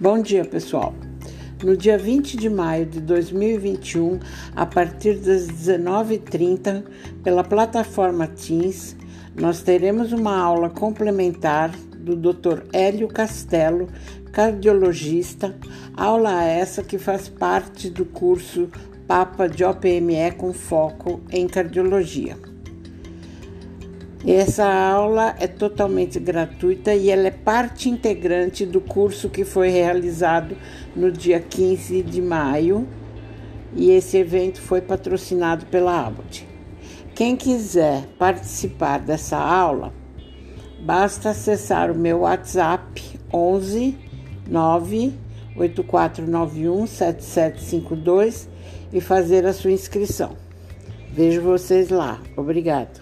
Bom dia, pessoal. No dia 20 de maio de 2021, a partir das 19h30, pela plataforma Teams, nós teremos uma aula complementar do Dr. Hélio Castelo, cardiologista, aula essa que faz parte do curso Papa de OPME com foco em cardiologia. Essa aula é totalmente gratuita e ela é parte integrante do curso que foi realizado no dia 15 de maio e esse evento foi patrocinado pela Abbott. Quem quiser participar dessa aula, basta acessar o meu WhatsApp 11 9 8491 7752 e fazer a sua inscrição. Vejo vocês lá. Obrigado.